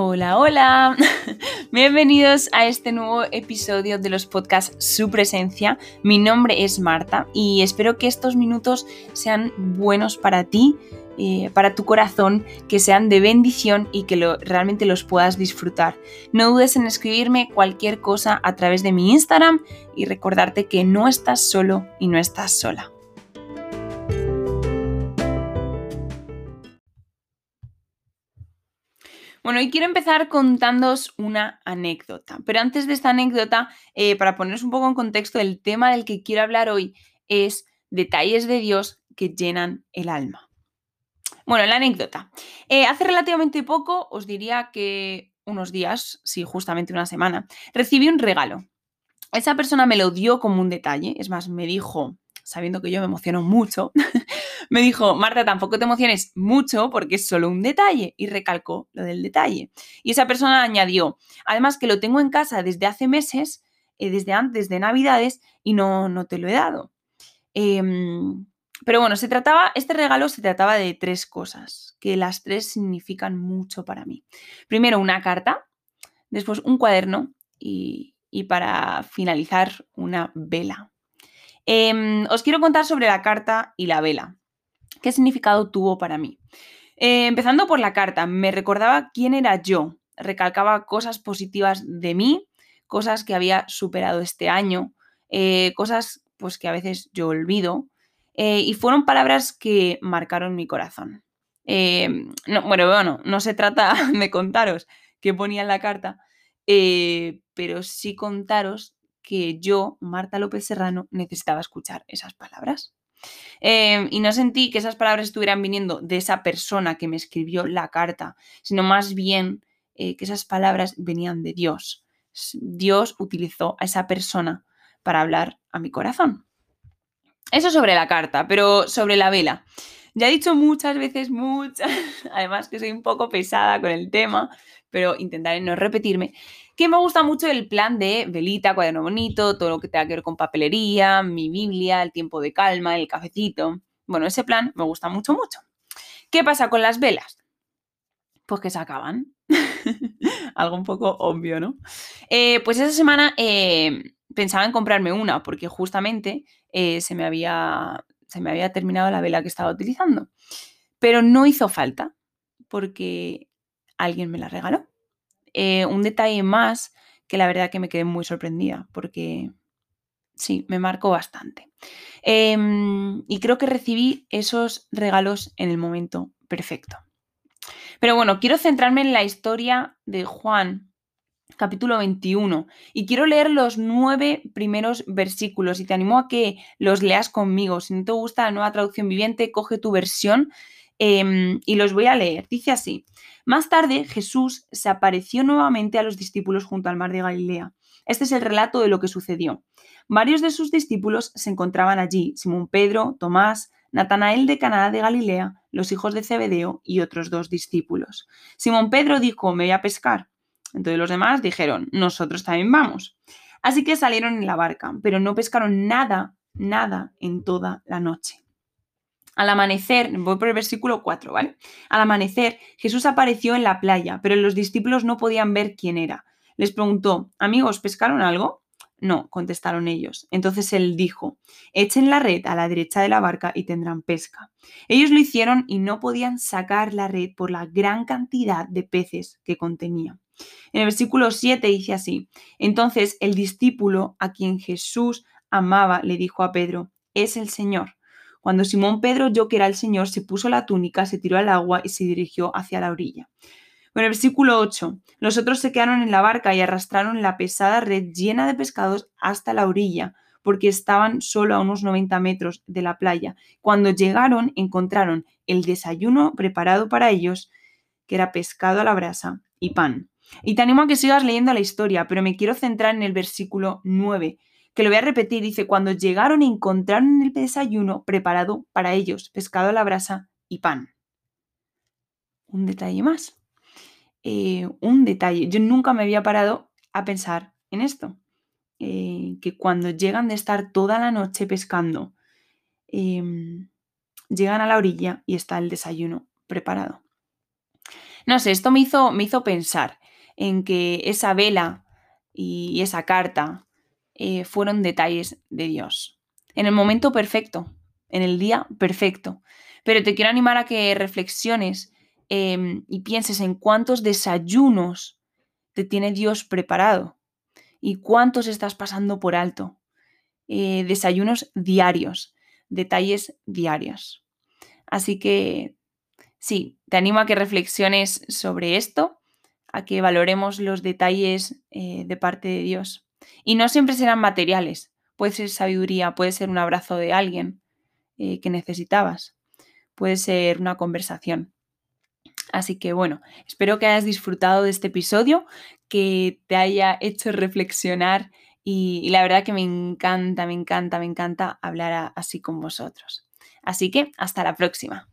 Hola, hola. Bienvenidos a este nuevo episodio de los podcasts Su Presencia. Mi nombre es Marta y espero que estos minutos sean buenos para ti, eh, para tu corazón, que sean de bendición y que realmente los puedas disfrutar. No dudes en escribirme cualquier cosa a través de mi Instagram y recordarte que no estás solo y no estás sola. Bueno, y quiero empezar contándoos una anécdota. Pero antes de esta anécdota, eh, para poneros un poco en contexto, el tema del que quiero hablar hoy es detalles de Dios que llenan el alma. Bueno, la anécdota. Eh, hace relativamente poco, os diría que unos días, sí, justamente una semana, recibí un regalo. Esa persona me lo dio como un detalle, es más, me dijo, sabiendo que yo me emociono mucho, me dijo, Marta, tampoco te emociones mucho porque es solo un detalle. Y recalcó lo del detalle. Y esa persona añadió, además que lo tengo en casa desde hace meses, eh, desde antes de Navidades, y no, no te lo he dado. Em, pero bueno, se trataba, este regalo se trataba de tres cosas, que las tres significan mucho para mí. Primero, una carta, después un cuaderno y, y para finalizar, una vela. Em, os quiero contar sobre la carta y la vela. ¿Qué significado tuvo para mí? Eh, empezando por la carta, me recordaba quién era yo, recalcaba cosas positivas de mí, cosas que había superado este año, eh, cosas pues que a veces yo olvido, eh, y fueron palabras que marcaron mi corazón. Em, bueno, bueno, no se trata de contaros qué ponía en la carta, pero sí contaros que yo, Marta López Serrano, necesitaba escuchar esas palabras. Em, y no sentí que esas palabras estuvieran viniendo de esa persona que me escribió la carta, sino más bien eh, que esas palabras venían de Dios. Dios utilizó a esa persona para hablar a mi corazón. Eso sobre la carta, pero sobre la vela. Ya he dicho muchas veces, muchas, además que soy un poco pesada con el tema, pero intentaré no repetirme, que me gusta mucho el plan de velita, cuaderno bonito, todo lo que tenga que ver con papelería, mi Biblia, el tiempo de calma, el cafecito. Bueno, ese plan me gusta mucho, mucho. ¿Qué pasa con las velas? Pues que se acaban. Algo un poco obvio, ¿no? Eh, pues esa semana eh, pensaba en comprarme una, porque justamente eh, se, me había, se me había terminado la vela que estaba utilizando. Pero no hizo falta, porque alguien me la regaló. Eh, un detalle más que la verdad que me quedé muy sorprendida porque sí, me marcó bastante. Em, y creo que recibí esos regalos en el momento perfecto. Pero bueno, quiero centrarme en la historia de Juan, capítulo 21, y quiero leer los nueve primeros versículos y te animo a que los leas conmigo. Si no te gusta la nueva traducción viviente, coge tu versión Em, y los voy a leer. Dice así, más tarde Jesús se apareció nuevamente a los discípulos junto al mar de Galilea. Este es el relato de lo que sucedió. Varios de sus discípulos se encontraban allí, Simón Pedro, Tomás, Natanael de Caná de Galilea, los hijos de Zebedeo y otros dos discípulos. Simón Pedro dijo, me voy a pescar. Entonces los demás dijeron, nosotros también vamos. Así que salieron en la barca, pero no pescaron nada, nada en toda la noche. Al amanecer, voy por el versículo 4, ¿vale? Al amanecer, Jesús apareció en la playa, pero los discípulos no podían ver quién era. Les preguntó, amigos, ¿pescaron algo? No, contestaron ellos. Entonces él dijo, echen la red a la derecha de la barca y tendrán pesca. Ellos lo hicieron y no podían sacar la red por la gran cantidad de peces que contenía. En el versículo 7 dice así, entonces el discípulo a quien Jesús amaba le dijo a Pedro, es el Señor. Cuando Simón Pedro oyó que era el Señor, se puso la túnica, se tiró al agua y se dirigió hacia la orilla. Bueno, versículo 8. Los otros se quedaron en la barca y arrastraron la pesada red llena de pescados hasta la orilla, porque estaban solo a unos 90 metros de la playa. Cuando llegaron, encontraron el desayuno preparado para ellos, que era pescado a la brasa y pan. Y te animo a que sigas leyendo la historia, pero me quiero centrar en el versículo 9, que lo voy a repetir, dice, cuando llegaron encontraron el desayuno preparado para ellos, pescado a la brasa y pan. Un detalle más. Eh, un detalle. Yo nunca me había parado a pensar en esto. Eh, que cuando llegan de estar toda la noche pescando, em, llegan a la orilla y está el desayuno preparado. No sé, esto me hizo, me hizo pensar en que esa vela y esa carta eh, fueron detalles de Dios. En el momento perfecto, en el día perfecto. Pero te quiero animar a que reflexiones em, y pienses en cuántos desayunos te tiene Dios preparado y cuántos estás pasando por alto. Eh, desayunos diarios, detalles diarios. Así que sí, te animo a que reflexiones sobre esto, a que valoremos los detalles eh, de parte de Dios. Y no siempre serán materiales, puede ser sabiduría, puede ser un abrazo de alguien eh, que necesitabas, puede ser una conversación. Así que bueno, espero que hayas disfrutado de este episodio, que te haya hecho reflexionar y, la verdad que me encanta, me encanta, me encanta hablar así con vosotros. Así que hasta la próxima.